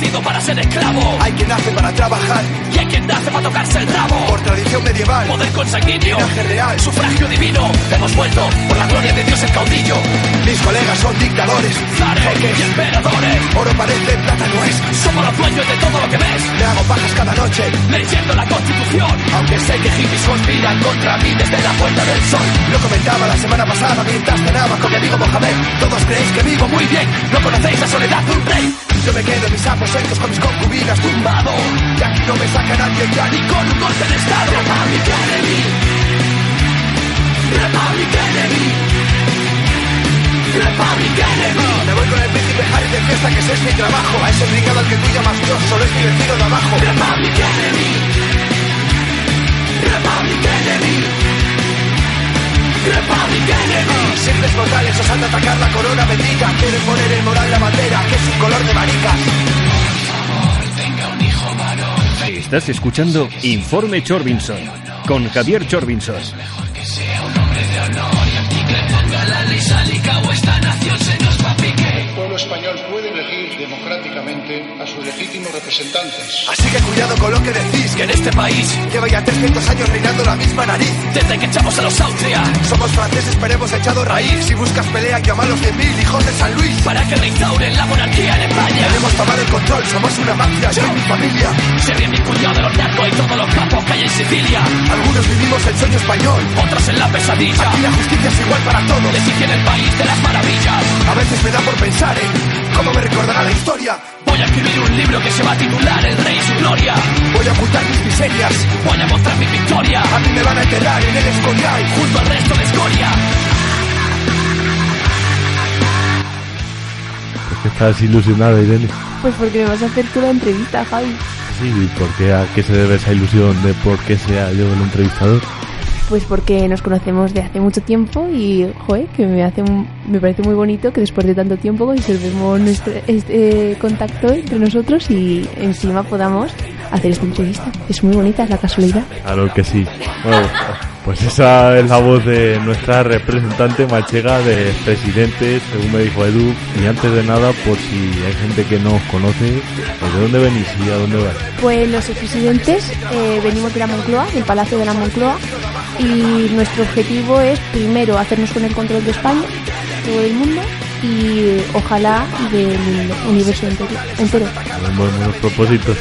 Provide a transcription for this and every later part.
nacido para ser esclavo. Hay quien nace para trabajar. Y hay quien nace para tocarse el rabo. Por tradición medieval. Poder consanguíneo. Linaje real. Sufragio divino. Hemos vuelto por la gloria de Dios el caudillo. Mis colegas son dictadores. Zares Jeques. y emperadores. Oro parece, plata no es. Somos los dueños de todo lo que ves. Me hago pajas cada noche. Leyendo la constitución. Aunque sé que hippies conspiran contra mí desde la puerta del sol. Lo comentaba la semana pasada mientras cenaba con mi amigo Mohamed. Todos creéis que vivo muy bien. No conocéis la soledad de un rey. Yo me quedo en mis aposentos con mis concubinas tumbado. De aquí no me saca nadie ya ni con un golpe de estado. Republic Enemy. Republic Enemy. Republic Enemy. Me voy con el príncipe Harry de fiesta que ese es mi trabajo. A ese brigado al que tú llamas Dios solo es mi vecino de abajo. Republic Enemy. Republic Enemy. Republic Enemy. Simples mortales osan atacar la corona bendita. Quieren poner en moral la bandera, que es un color de maricas. Estás escuchando Informe Chorbinson con Javier Chorbinson. El pueblo español puede elegir democráticamente a sus legítimos representantes. Así que cuidado con lo que decís, Que en este país, Lleva ya 300 años reinando la misma nariz. desde que echamos a los Austria, Somos franceses, pero hemos echado raíz. Si buscas pelea, llama a los 100.000 hijos de San Luis. para que reinstauren la monarquía en España. Queremos tomar el control, somos una mafia, yo y mi familia. Se ríen mi cuñado de los narcos y todos los capos que hay en Sicilia. Algunos vivimos el sueño español. Otros en la pesadilla. Aquí la justicia es igual para todos. Les el país de las maravillas. A veces me da por pensar en cómo me recordará la historia. Voy a escribir un libro que se va a titular El Rey y su Gloria. Voy a ocultar mis miserias. Voy a mostrar mi victoria. A mí me van a enterrar en el escorial. Junto al resto de escoria. ¿Por qué estás ilusionada, Irene? Pues porque me vas a hacer tú la entrevista, Javi. Sí, ¿y por qué, ¿a qué se debe esa ilusión de por qué sea yo el entrevistador? Pues porque nos conocemos de hace mucho tiempo y, joder, que me hace un- me parece muy bonito que después de tanto tiempo conservemos nuestro este contacto entre nosotros y encima podamos hacer esta entrevista. Es muy bonita, es la casualidad. Claro que sí. Bueno, pues esa es la voz de nuestra representante manchega de presidente, según me dijo Edu. Y antes de nada, por si hay gente que no os conoce, pues ¿de dónde venís y a dónde vais? Pues los expresidentes eh, venimos de la Moncloa, del Palacio de la Moncloa, y nuestro objetivo es primero hacernos con el control de España, todo el mundo, y ojalá del universo entero. entero. Buenos propósitos.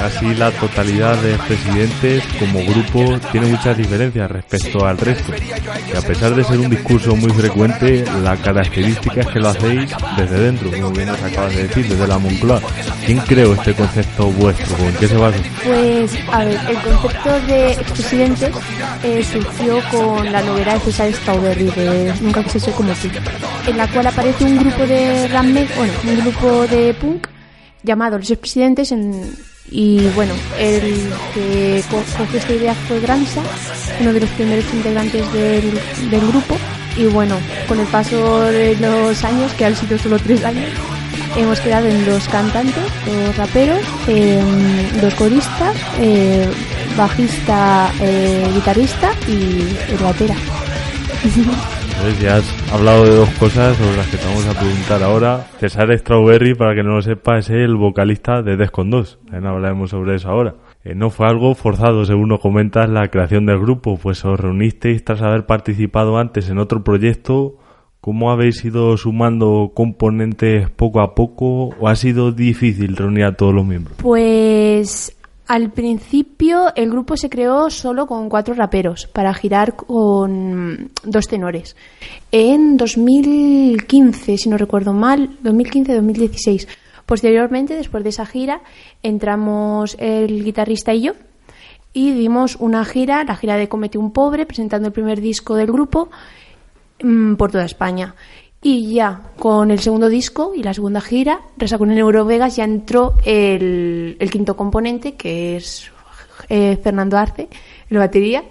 Casi la totalidad de presidentes como grupo tiene muchas diferencias respecto al resto. Y a pesar de ser un discurso muy frecuente, la característica es que lo hacéis desde dentro, como bien nos acabas de decir, desde la Moncloa. ¿Quién creó este concepto vuestro? ¿En qué se basa? Pues, a ver, el concepto de expresidentes eh, surgió con la novela de César Strawberry, de Nunca quise ser como tú, en la cual aparece un grupo de rap me- bueno, un grupo de punk llamado Los Expresidentes en- y bueno, el que co- cogió esta idea fue Granza, uno de los primeros integrantes del, grupo y bueno, con el paso de los años, que han sido solo tres años, hemos quedado en dos cantantes, dos raperos, eh, dos coristas, eh, bajista, eh, guitarrista y el batera. Ya has hablado de dos cosas sobre las que te vamos a preguntar ahora. César Strawberry, para que no lo sepa, es el vocalista de Descon 2. También hablaremos sobre eso ahora. Eh, no fue algo forzado, según nos comentas, la creación del grupo, pues os reunisteis tras haber participado antes en otro proyecto. ¿Cómo habéis ido sumando componentes poco a poco o ha sido difícil reunir a todos los miembros? Pues al principio el grupo se creó solo con cuatro raperos para girar con dos tenores. En 2015, si no recuerdo mal, 2015-2016. Posteriormente, después de esa gira, entramos el guitarrista y yo y dimos una gira, la gira de Comete un Pobre, presentando el primer disco del grupo mm, por toda España. Y ya con el segundo disco y la segunda gira, Resacón en Eurovegas, ya entró el, el quinto componente, que es eh, Fernando Arce, en la batería.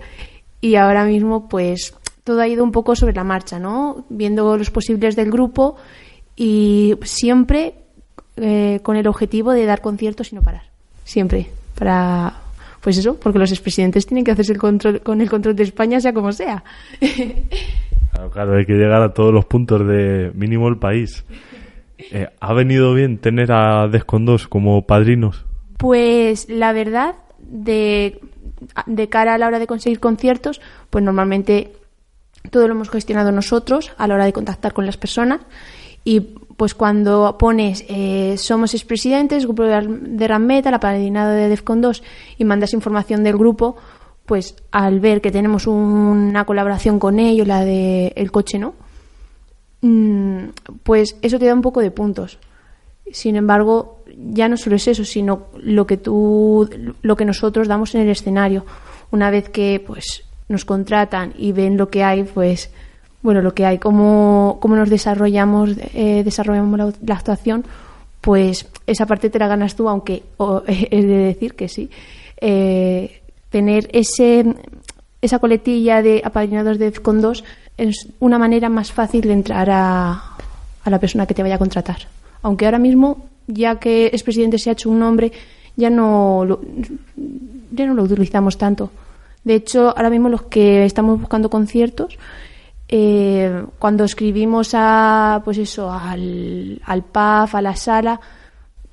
Y ahora mismo, pues, todo ha ido un poco sobre la marcha, ¿no? Viendo los posibles del grupo y siempre eh, con el objetivo de dar conciertos y no parar. Siempre. Para, pues eso, porque los expresidentes tienen que hacerse el control, con el control de España, sea como sea. Claro, claro, hay que llegar a todos los puntos de mínimo el país. Eh, ¿Ha venido bien tener a Descondos como padrinos? Pues la verdad, de, de cara a la hora de conseguir conciertos, pues normalmente todo lo hemos gestionado nosotros a la hora de contactar con las personas y pues cuando pones eh, somos expresidentes, grupo de, de Rameta, la padrinada de Defcon 2 y mandas información del grupo, pues al ver que tenemos una colaboración con ellos, la de el coche, ¿no? Mm, pues eso te da un poco de puntos. Sin embargo, ya no solo es eso, sino lo que tú, lo que nosotros damos en el escenario. Una vez que pues nos contratan y ven lo que hay, pues bueno, lo que hay, cómo, cómo nos desarrollamos, eh, desarrollamos la, actuación, pues esa parte te la ganas tú, aunque es de decir que sí. Eh, tener ese esa coletilla de apadrinados de con dos es una manera más fácil de entrar a, a la persona que te vaya a contratar. Aunque ahora mismo, ya que es presidente se ha hecho un nombre, ya no lo, ya no lo utilizamos tanto. De hecho, ahora mismo los que estamos buscando conciertos, eh, cuando escribimos a, pues eso, al, al PAF, a la sala,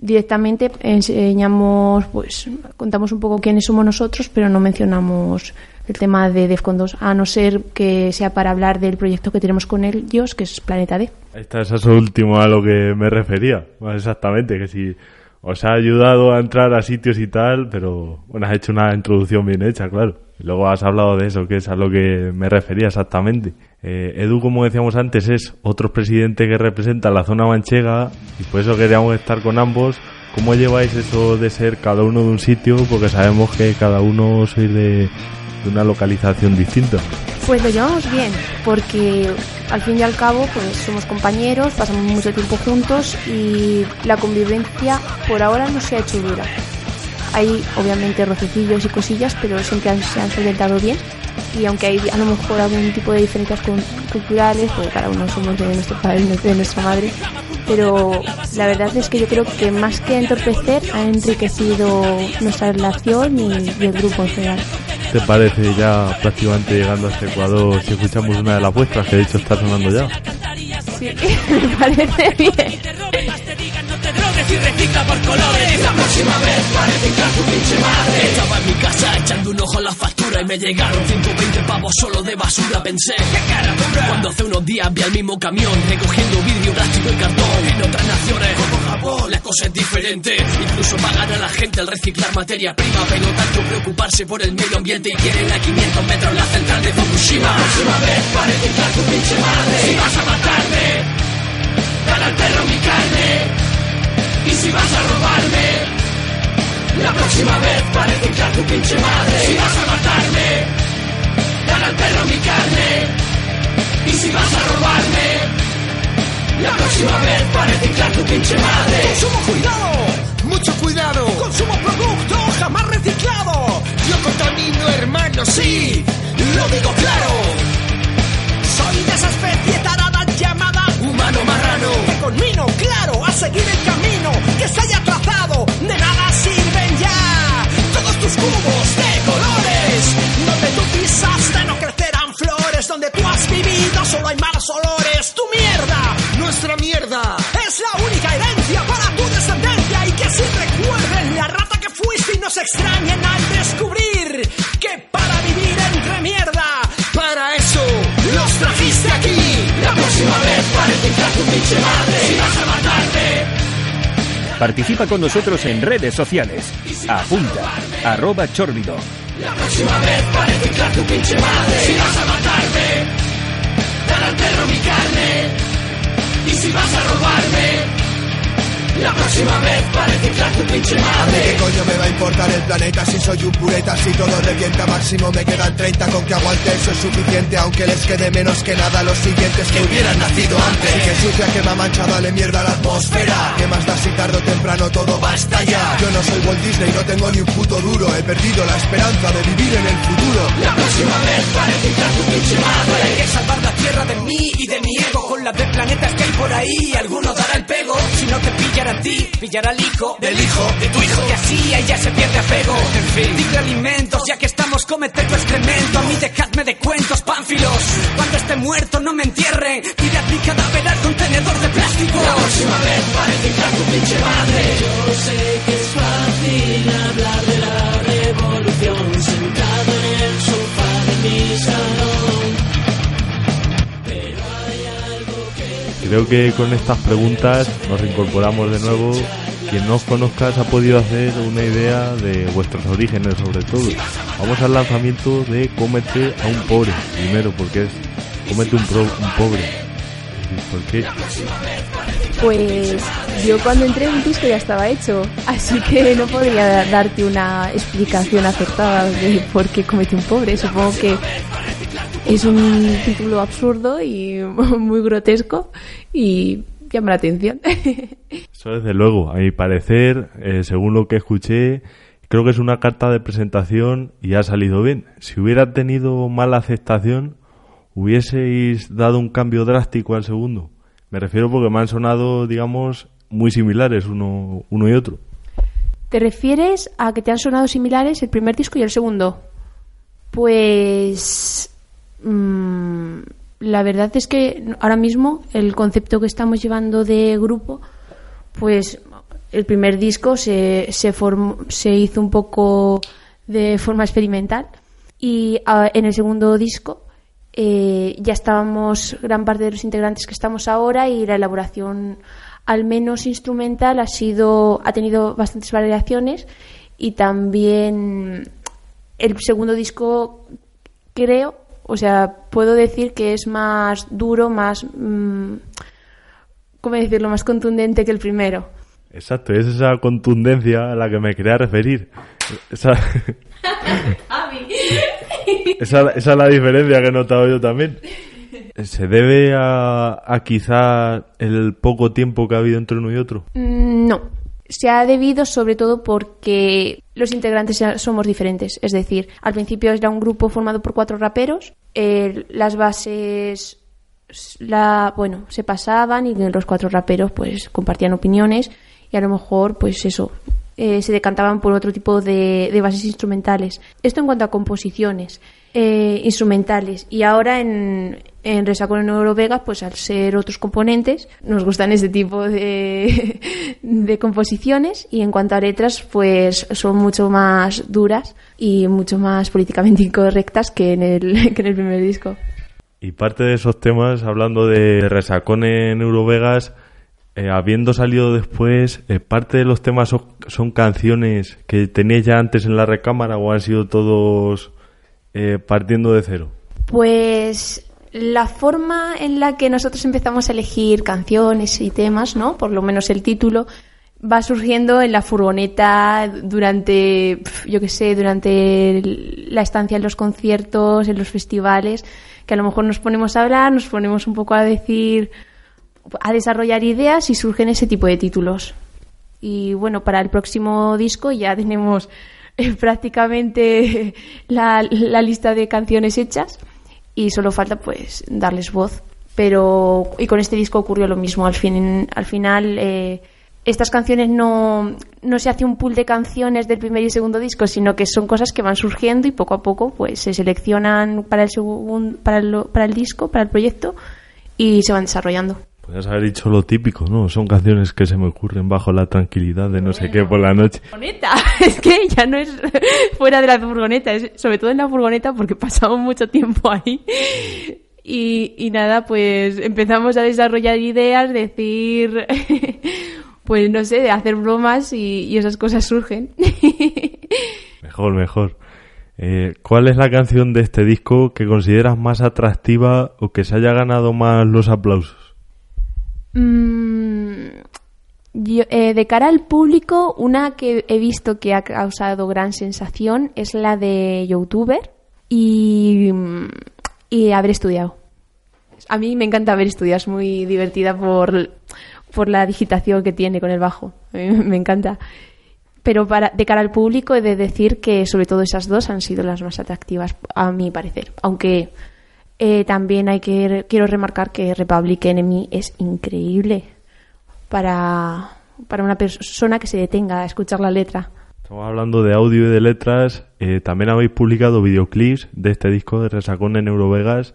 directamente enseñamos, pues contamos un poco quiénes somos nosotros, pero no mencionamos el tema de Defcon 2, a no ser que sea para hablar del proyecto que tenemos con ellos, que es Planeta D. Ahí está, eso es último a lo que me refería, exactamente, que si os ha ayudado a entrar a sitios y tal, pero bueno, has hecho una introducción bien hecha, claro. Luego has hablado de eso, que es a lo que me refería exactamente. Eh, Edu, como decíamos antes, es otro presidente que representa la zona manchega y por eso queríamos estar con ambos. ¿Cómo lleváis eso de ser cada uno de un sitio? Porque sabemos que cada uno sois de, de una localización distinta. Pues lo llevamos bien, porque al fin y al cabo pues somos compañeros, pasamos mucho tiempo juntos y la convivencia por ahora no se ha hecho dura. Hay obviamente rocecillos y cosillas, pero siempre han, se han solventado bien y aunque hay a lo mejor algún tipo de diferencias culturales, porque cada uno somos de nuestro padre de nuestra madre, pero la verdad es que yo creo que más que entorpecer ha enriquecido nuestra relación y, y el grupo en general. ¿Te parece ya prácticamente llegando hasta Ecuador si escuchamos una de las vuestras que de hecho está sonando ya? Sí, me parece bien. Y recicla por colores La próxima vez. Para reciclar tu pinche madre Estaba en mi casa echando un ojo a la factura Y me llegaron 120 pavos solo de basura. Pensé, qué cara dura Cuando hace unos días vi al mismo camión Recogiendo vidrio, plástico y cartón. En otras naciones, como Japón, la cosa es diferente. Incluso pagan a la gente al reciclar materia prima Pero tanto preocuparse por el medio ambiente. Y quieren a 500 metros la central de Fukushima. La próxima vez para reciclar tu pinche madre Si vas a matarme Dale al perro mi carne y si vas a robarme, la próxima vez para reciclar tu pinche madre. Si vas a matarme, dale al perro mi carne. Y si vas a robarme, la próxima vez para reciclar tu pinche madre. Consumo cuidado, mucho cuidado. Consumo producto jamás reciclado. Yo contamino, hermano, sí, lo digo claro. Soy de esa especie conmino, claro, a seguir el camino que se haya trazado. De nada sirven ya todos tus cubos de colores. Donde tú pisaste no crecerán flores. Donde tú has vivido solo hay malos olores. Tu mierda, nuestra mierda, es la única herencia para tu descendencia. Y que así recuerden la rata que fuiste y nos extrañen al descubrir Participa con nosotros en redes sociales. Apunta, arroba chorbido. La próxima vez para reciclar tu pinche madre. Si vas a matarme, dale al perro mi carne. Y si vas a robarme, la próxima vez para reciclar tu pinche madre. ¿Qué coño me va a importar el planeta si soy un pureta? Si todo revienta máximo me quedan 30 con que aguante eso es suficiente aunque les quede menos que nada los siguientes que hubieran nacido antes. Y que sucia que me ha manchado dale mierda a la atmósfera. Que más da si tarde o temprano todo va a estallar. Yo no soy Walt Disney, no tengo ni un puto duro. He perdido la esperanza de vivir en el futuro. La próxima vez para reciclar tu pinche madre. Hay que salvar la tierra de mí y de mi ego con la de planetas que hay por ahí. Alguno dará el pego si no te pillan a ti, pillar al hijo Del hijo de tu hijo. Que así ella se pierde apego. En fin, digo alimentos, ya que estamos, cómete tu excremento. A mí dejadme de cuentos, pánfilos. Cuando esté muerto, no me entierren. Tirad mi cadáver al contenedor de plástico. próxima vez para tu pinche madre. Creo que con estas preguntas nos reincorporamos de nuevo. Quien no os conozca se ha podido hacer una idea de vuestros orígenes sobre todo. Vamos al lanzamiento de Cómete a un pobre. Primero, porque es Cómete un, pro- un pobre. ¿Por qué? Pues yo cuando entré el disco ya estaba hecho, así que no podría darte una explicación acertada de por qué comete un pobre. Supongo que es un título absurdo y muy grotesco y llama la atención. Eso desde luego, a mi parecer, eh, según lo que escuché, creo que es una carta de presentación y ha salido bien. Si hubiera tenido mala aceptación, hubieseis dado un cambio drástico al segundo. Me refiero porque me han sonado, digamos, muy similares uno, uno y otro. ¿Te refieres a que te han sonado similares el primer disco y el segundo? Pues mm, la verdad es que ahora mismo el concepto que estamos llevando de grupo, pues el primer disco se, se, formó- se hizo un poco de forma experimental y ah, en el segundo disco eh, ya estábamos gran parte de los integrantes que estamos ahora y la elaboración al menos instrumental ha sido ha tenido bastantes variaciones y también el segundo disco creo o sea puedo decir que es más duro más mm, cómo decirlo más contundente que el primero Exacto, es esa contundencia a la que me quería referir. Esa, esa, esa es la diferencia que he notado yo también. ¿Se debe a, a quizá el poco tiempo que ha habido entre uno y otro? Mm, No. Se ha debido sobre todo porque los integrantes somos diferentes. Es decir, al principio era un grupo formado por cuatro raperos. eh, las bases la, bueno, se pasaban y los cuatro raperos pues compartían opiniones y a lo mejor pues eso eh, se decantaban por otro tipo de bases instrumentales. Esto en cuanto a composiciones eh, instrumentales. Y ahora en, en Resacón en Eurovegas, pues al ser otros componentes, nos gustan ese tipo de, de composiciones. Y en cuanto a letras, pues son mucho más duras y mucho más políticamente incorrectas que en el, que en el primer disco. Y parte de esos temas, hablando de resacón en Eurovegas, eh, habiendo salido después, eh, parte de los temas son, canciones que teníais ya antes en la recámara o han sido todos eh, partiendo de cero. Pues la forma en la que nosotros empezamos a elegir canciones y temas, ¿no? Por lo menos el título va surgiendo en la furgoneta durante, yo qué sé, durante la estancia en los conciertos, en los festivales, que a lo mejor nos ponemos a hablar, nos ponemos un poco a decir, a desarrollar ideas y surgen ese tipo de títulos. Y bueno, para el próximo disco ya tenemos prácticamente la, la lista de canciones hechas y solo falta pues darles voz. Pero y con este disco ocurrió lo mismo. Al fin, al final eh, estas canciones no, no se hace un pool de canciones del primer y segundo disco, sino que son cosas que van surgiendo y poco a poco pues se seleccionan para el segundo, para el, para el disco, para el proyecto y se van desarrollando. Podrías haber dicho lo típico, ¿no? Son canciones que se me ocurren bajo la tranquilidad de no sé qué por la noche. furgoneta. Es que ya no es fuera de la furgoneta, es sobre todo en la furgoneta porque pasamos mucho tiempo ahí. Y, y nada, pues empezamos a desarrollar ideas, decir, pues no sé, de hacer bromas y, y esas cosas surgen. Mejor, mejor. Eh, ¿Cuál es la canción de este disco que consideras más atractiva o que se haya ganado más los aplausos? Mm, eh, de cara al público, una que he visto que ha causado gran sensación es la de youtuber y, y haber estudiado. A mí me encanta haber estudiado, es muy divertida por, por la digitación que tiene con el bajo. Me encanta. Pero para, de cara al público he de decir que sobre todo esas dos han sido las más atractivas, a mi parecer. Aunque eh, también hay que quiero remarcar que Republic Enemy es increíble para, para una persona que se detenga a escuchar la letra. Estamos hablando de audio y de letras. Eh, también habéis publicado videoclips de este disco de Resacón en Eurovegas.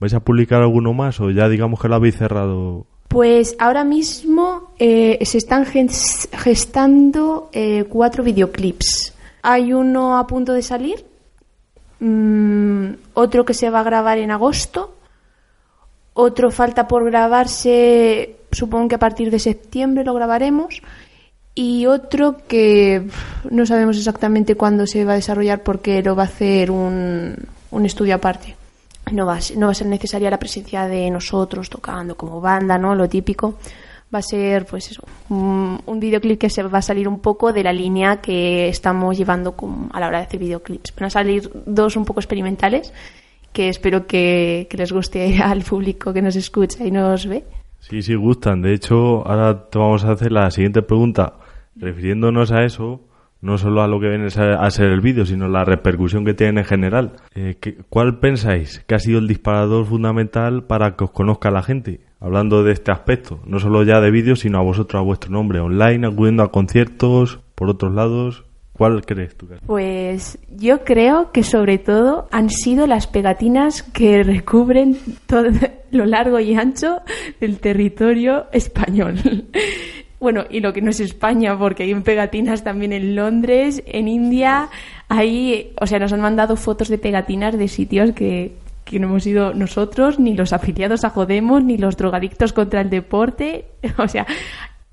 ¿Vais a publicar alguno más o ya digamos que lo habéis cerrado? Pues ahora mismo eh, se están ges- gestando eh, cuatro videoclips. Hay uno a punto de salir, mm, otro que se va a grabar en agosto, otro falta por grabarse, supongo que a partir de septiembre lo grabaremos, y otro que no sabemos exactamente cuándo se va a desarrollar porque lo va a hacer un, un estudio aparte. No va, a no va a ser necesaria la presencia de nosotros tocando como banda, ¿no? Lo típico. Va a ser, pues eso, un, un videoclip que se va a salir un poco de la línea que estamos llevando con- a la hora de hacer videoclips. Van a salir dos un poco experimentales que espero que, les guste al público que nos escucha y nos ve. Sí, sí, gustan. De hecho, ahora te vamos a hacer la siguiente pregunta. Refiriéndonos a eso, no solo a lo que viene a ser el vídeo, sino la repercusión que tiene en general. Eh, ¿qué- ¿Cuál pensáis que ha sido el disparador fundamental para que os conozca la gente? Hablando de este aspecto, no solo ya de vídeos, sino a vosotros, a vuestro nombre, online, acudiendo a conciertos, por otros lados. ¿Cuál crees tú? Pues yo creo que sobre todo han sido las pegatinas que recubren todo lo largo y ancho del territorio español. Bueno, y lo que no es España, porque hay pegatinas también en Londres, en India, ahí, o sea, nos han mandado fotos de pegatinas de sitios que, que no hemos ido nosotros, ni los afiliados a Jodemos, ni los drogadictos contra el deporte, o sea,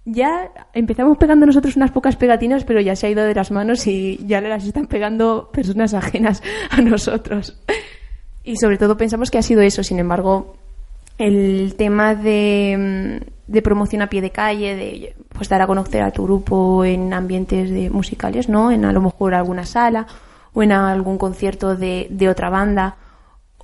ya empezamos pegando nosotros unas pocas pegatinas, pero ya se ha ido de las manos y ya le las están pegando personas ajenas a nosotros. Y sobre todo pensamos que ha sido eso, sin embargo, el tema de, mm, de promoción a pie de calle, de pues dar a conocer a tu grupo en ambientes de musicales, ¿no? En a lo mejor alguna sala o en algún concierto de, de otra banda.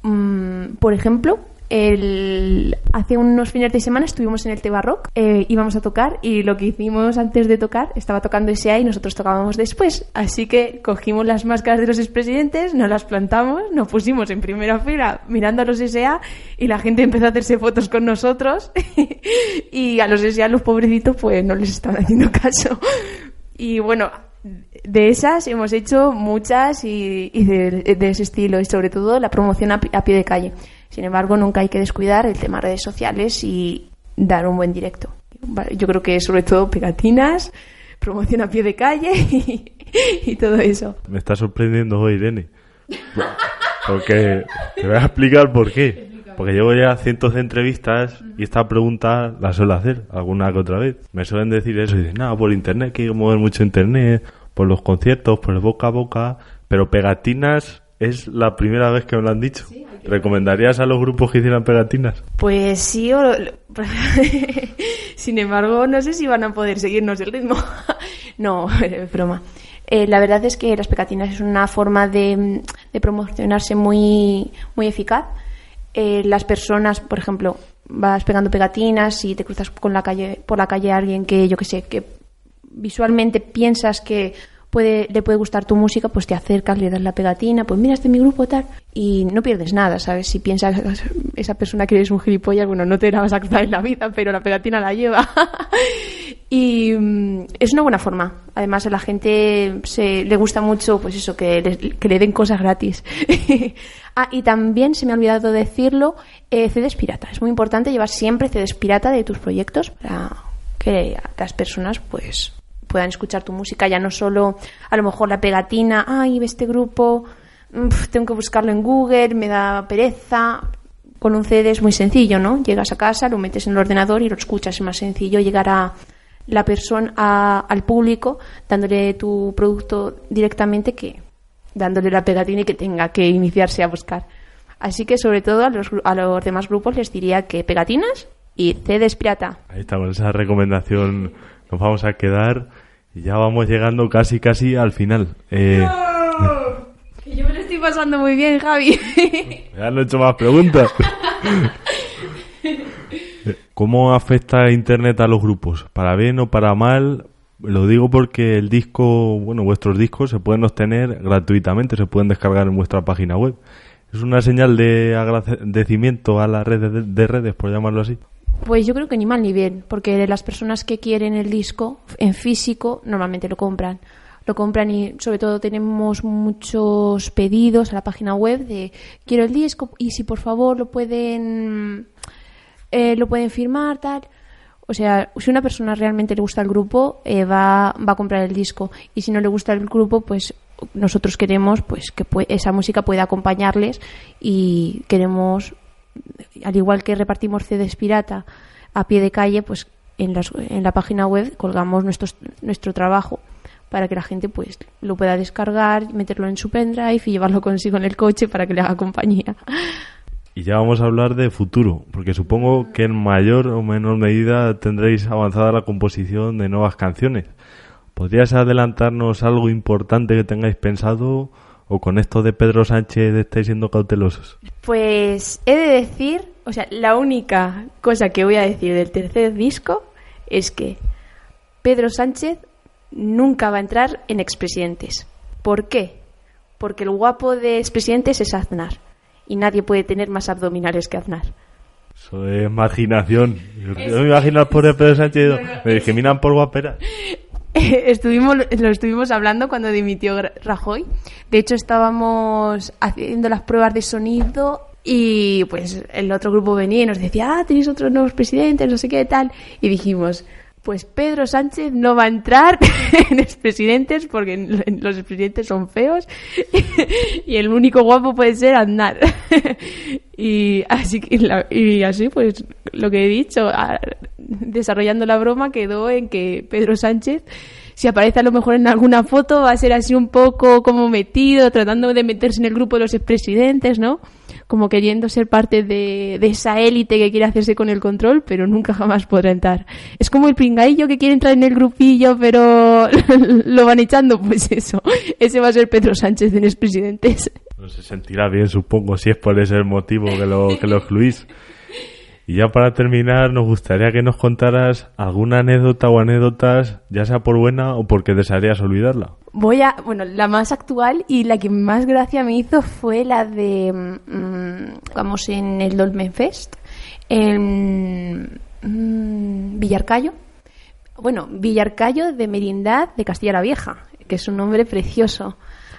Mm, por ejemplo, el, hace unos fines de semana estuvimos en el Teba Rock, eh, íbamos a tocar y lo que hicimos antes de tocar, estaba tocando S.A. y nosotros tocábamos después. Así que cogimos las máscaras de los expresidentes, nos las plantamos, nos pusimos en primera fila mirando a los S.A. y la gente empezó a hacerse fotos con nosotros y a los S.A. los pobrecitos pues no les estaban haciendo caso. Y bueno, de esas hemos hecho muchas y, de, de ese estilo y sobre todo la promoción a, a pie de calle. Sin embargo, nunca hay que descuidar el tema redes sociales y dar un buen directo. Yo creo que sobre todo pegatinas, promoción a pie de calle y, y todo eso. Me está sorprendiendo hoy, Irene. Porque te voy a explicar por qué. Porque llevo ya cientos de entrevistas y esta pregunta la suelo hacer alguna que otra vez. Me suelen decir eso y dicen, nada, por internet, que hay que mover mucho internet, por los conciertos, por el boca a boca, pero pegatinas es la primera vez que me lo han dicho. ¿Recomendarías a los grupos que hicieran pegatinas? Pues sí, o- sin embargo, no sé si van a poder seguirnos el ritmo. no, broma. Eh, la verdad es que las pegatinas es una forma de, de promocionarse muy, muy eficaz. Eh, las personas, por ejemplo, vas pegando pegatinas y te cruzas con la calle, por la calle a alguien que, yo que sé, que visualmente piensas que puede, le puede gustar tu música, pues te acercas, le das la pegatina, pues mira, este es mi grupo tal, y no pierdes nada, ¿sabes? Si piensas esa persona que eres un gilipollas, bueno, no te la vas a cruzar en la vida, pero la pegatina la lleva. y mm, es una buena forma. Además, a la gente se, le gusta mucho, pues eso, que le, que le den cosas gratis. ah, y también, se me ha olvidado decirlo, eh, CDs pirata. Es muy importante llevar siempre CDs pirata de tus proyectos para que las personas, pues, puedan escuchar tu música, ya no solo a lo mejor la pegatina, ay, este grupo, mm, tengo que buscarlo en Google, me da pereza. Con un CD es muy sencillo, ¿no? Llegas a casa, lo metes en el ordenador y lo escuchas. Es más sencillo llegar a la persona, a- al público, dándole tu producto directamente que dándole la pegatina y que tenga que iniciarse a buscar. Así que, sobre todo, a los, a los demás grupos les diría que pegatinas y CDs pirata. Ahí estamos, esa recomendación nos vamos a quedar y ya vamos llegando casi casi al final. Eh, Que yo me lo estoy pasando muy bien, Javi. ya no he hecho más preguntas. ¿Cómo afecta Internet a los grupos? ¿Para bien o para mal? Lo digo porque el disco, bueno, vuestros discos se pueden obtener gratuitamente, se pueden descargar en vuestra página web. ¿Es una señal de agradecimiento a la red de, de redes, por llamarlo así? Pues yo creo que ni mal ni bien, porque las personas que quieren el disco en físico normalmente lo compran. Lo compran y sobre todo tenemos muchos pedidos a la página web de quiero el disco y si por favor lo pueden eh, lo pueden firmar tal O sea, si una persona realmente le gusta el grupo, eh, va, va a comprar el disco. Y si no le gusta el grupo, pues nosotros queremos pues que esa música pueda acompañarles y queremos, al igual que repartimos CDs pirata a pie de calle, pues en, las, en la página web colgamos nuestro, nuestro trabajo para que la gente pues lo pueda descargar, meterlo en su pendrive y llevarlo consigo en el coche para que le haga compañía. Y ya vamos a hablar de futuro, porque supongo que en mayor o menor medida tendréis avanzada la composición de nuevas canciones. ¿Podrías adelantarnos algo importante que tengáis pensado o con esto de Pedro Sánchez estáis siendo cautelosos? Pues he de decir, o sea, la única cosa que voy a decir del tercer disco es que Pedro Sánchez nunca va a entrar en expresidentes. ¿Por qué? Porque el guapo de expresidentes es Aznar y nadie puede tener más abdominales que Aznar. Eso es imaginación. Yo, me imagino al pobre Pedro Sánchez, me discriminan por guapera. Estuvimos, lo estuvimos hablando cuando dimitió Rajoy. De hecho, estábamos haciendo las pruebas de sonido y pues el otro grupo venía y nos decía, ah, tenéis otros nuevos presidentes, no sé qué tal. Y dijimos, pues Pedro Sánchez no va a entrar en expresidentes porque los expresidentes son feos y el único guapo puede ser Aznar. y así y así pues lo que he dicho, desarrollando la broma quedó en que Pedro Sánchez si aparece a lo mejor en alguna foto va a ser así un poco como metido, tratando de meterse en el grupo de los expresidentes, ¿no? Como queriendo ser parte de, esa élite que quiere hacerse con el control, pero nunca jamás podrá entrar. Es como el pringaillo que quiere entrar en el grupillo, pero lo van echando, pues eso. Ese va a ser Pedro Sánchez en expresidentes. No se sentirá bien, supongo, si es por ese motivo que lo, que lo excluís. Y ya para terminar, nos gustaría que nos contaras alguna anécdota o anécdotas, ya sea por buena o porque desearías olvidarla. Voy a, bueno, la más actual y la que más gracia me hizo fue la de, mm, vamos, en el Dolmen Fest, en mm, Villarcayo. Bueno, Villarcayo de Merindad de Castilla la Vieja, que es un nombre precioso,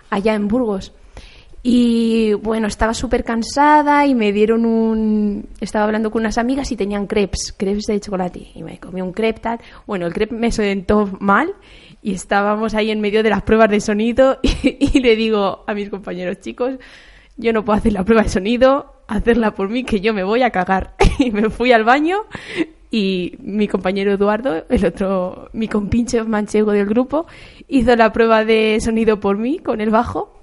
allá en Burgos. Y bueno, estaba súper cansada y me dieron un... Estaba hablando con unas amigas y tenían crepes, crepes de chocolate. Y me comí un crepe tal. Bueno, el crepe me sentó mal y estábamos ahí en medio de las pruebas de sonido y, le digo a mis compañeros chicos, yo no puedo hacer la prueba de sonido, hacerla por mí que yo me voy a cagar. Y me fui al baño y mi compañero Eduardo, el otro, mi compinche manchego del grupo, hizo la prueba de sonido por mí con el bajo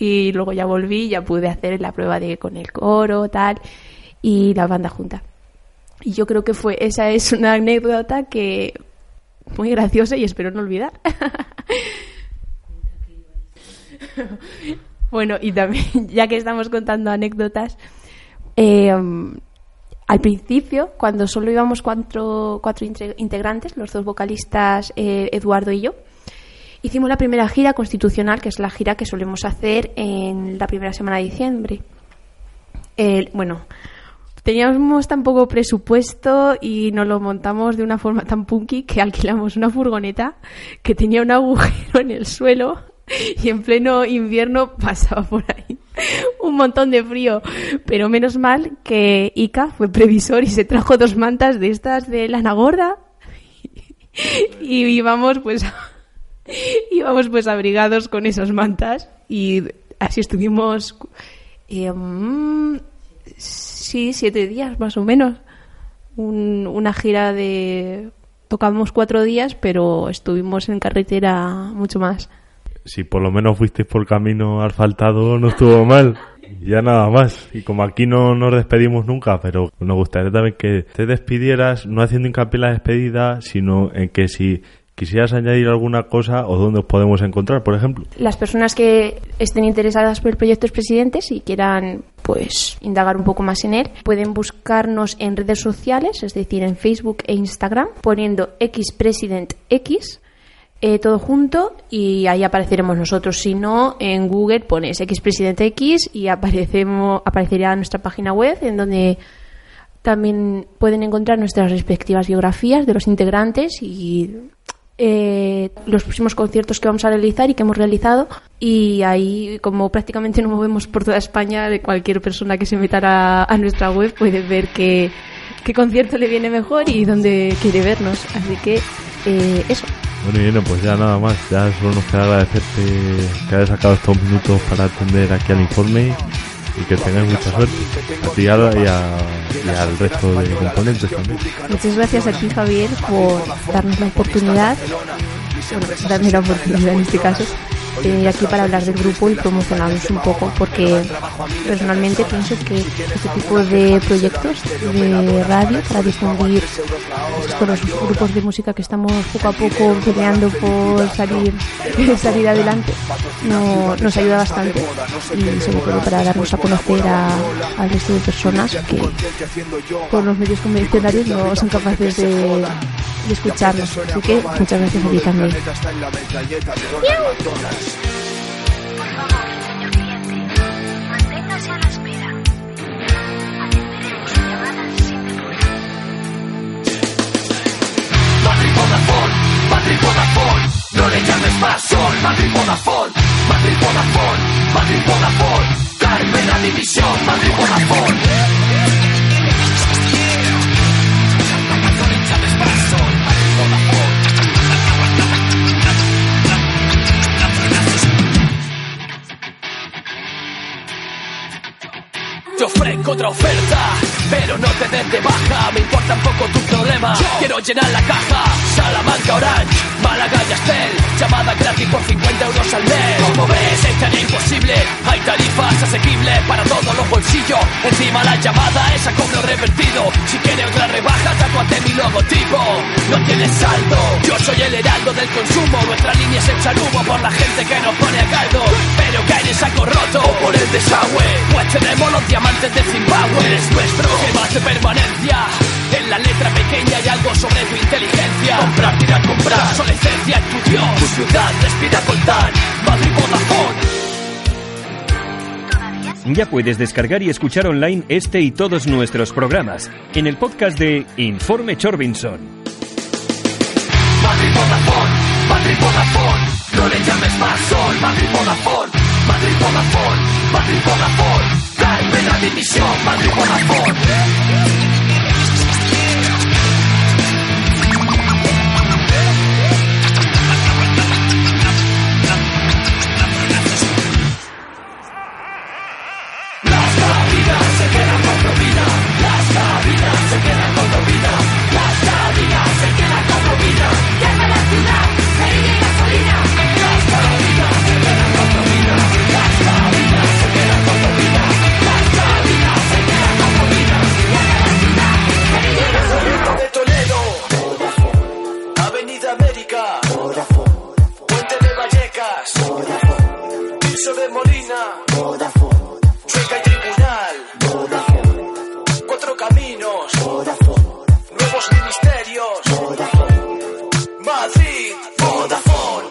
y luego ya volví, ya pude hacer la prueba de con el coro, tal, y la banda junta. Y yo creo que fue, esa es una anécdota que muy graciosa y espero no olvidar. bueno, y también, ya que estamos contando anécdotas, eh, al principio, cuando solo íbamos cuatro, cuatro integrantes, los dos vocalistas, eh, Eduardo y yo, Hicimos la primera gira constitucional, que es la gira que solemos hacer en la primera semana de diciembre. bueno, teníamos tan poco presupuesto y nos lo montamos de una forma tan punky que alquilamos una furgoneta que tenía un agujero en el suelo y en pleno invierno pasaba por ahí un montón de frío. Pero menos mal que Ica fue previsor y se trajo dos mantas de estas de lana gorda y íbamos pues íbamos pues abrigados con esas mantas y así estuvimos eh, mm, sí siete días más o menos. Una gira de tocamos cuatro días pero estuvimos en carretera mucho más. Si por lo menos fuisteis por camino asfaltado no estuvo mal. Ya nada más. Y como aquí no nos despedimos nunca, pero nos gustaría también que te despidieras, no haciendo hincapié en la despedida, sino en que si ¿Quisieras añadir alguna cosa o dónde os podemos encontrar, por ejemplo? Las personas que estén interesadas por el proyecto Presidentes y quieran pues indagar un poco más en él, pueden buscarnos en redes sociales, es decir, en Facebook e Instagram, poniendo xpresidentx eh, todo junto y ahí apareceremos nosotros. Si no, en Google pones xpresidentx y aparecemos, aparecerá nuestra página web en donde también pueden encontrar nuestras respectivas biografías de los integrantes y eh, los próximos conciertos que vamos a realizar y que hemos realizado. Y ahí, como prácticamente nos movemos por toda España, cualquier persona que se meta a, nuestra web puede ver que qué concierto le viene mejor y dónde quiere vernos. Así que eh, eso. Bueno, Irene, pues ya nada más. Ya solo nos queda agradecerte que hayas sacado estos minutos para atender aquí al informe y que tengáis mucha suerte. A ti y, a- y al resto de componentes también. Muchas gracias a ti, Javier, por darnos la oportunidad, bueno, darme la oportunidad en este caso, eh, aquí para hablar del grupo y promocionarnos un poco, porque personalmente pienso que este tipo de proyectos de radio para difundir pues, con los grupos de música que estamos poco a poco peleando por salir, salir adelante no, nos ayuda bastante y sobre todo para darnos a conocer a- al resto de personas que por los medios convencionales no son capaces de, de escucharnos. Así que muchas gracias a ti también. Madrid Madrid Madrid división, Madrid. Te ofrezco otra oferta, pero no te des de baja, me importa un poco tu problema. Quiero llenar la caja, Salamanca Orange, Málaga y llamada gratis por 50 euros al mes. Como ves, estaría imposible, hay tarifas asequibles para todos los bolsillos. Encima la llamada es a cobro revertido. Si quieres otra rebaja, tatuate mi logotipo. No tienes saldo, yo soy el heraldo del consumo. Nuestra línea es echar humo por la gente que nos pone a caldo. Pero cae en saco roto o por el desagüe. Pues tenemos los diamantes de Zimbabue. Eres nuestro, que más de permanencia. En la letra pequeña hay algo sobre tu inteligencia. Comprar, tirar, comprar. Obsolescencia en tu Dios. Tu ciudad respira coltán. Madrid Vodafone. Ya puedes descargar y escuchar online este y todos nuestros programas en el podcast de Informe Chorbinson. Madrid Vodafone, Madrid Vodafone, no le llames más sol, Madrid Vodafone, Madrid Vodafone, Madrid Vodafone, Carmen la división, Madrid Nuevos Ministerios, Madrid, Vodafone.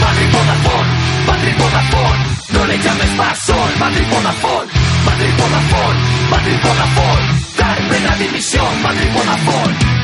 Madrid, Vodafone, Madrid, Vodafone, no le llames más sol, Madrid, Vodafone, Madrid, Vodafone, Madrid, Vodafone, Carmen la división, Madrid, Vodafone.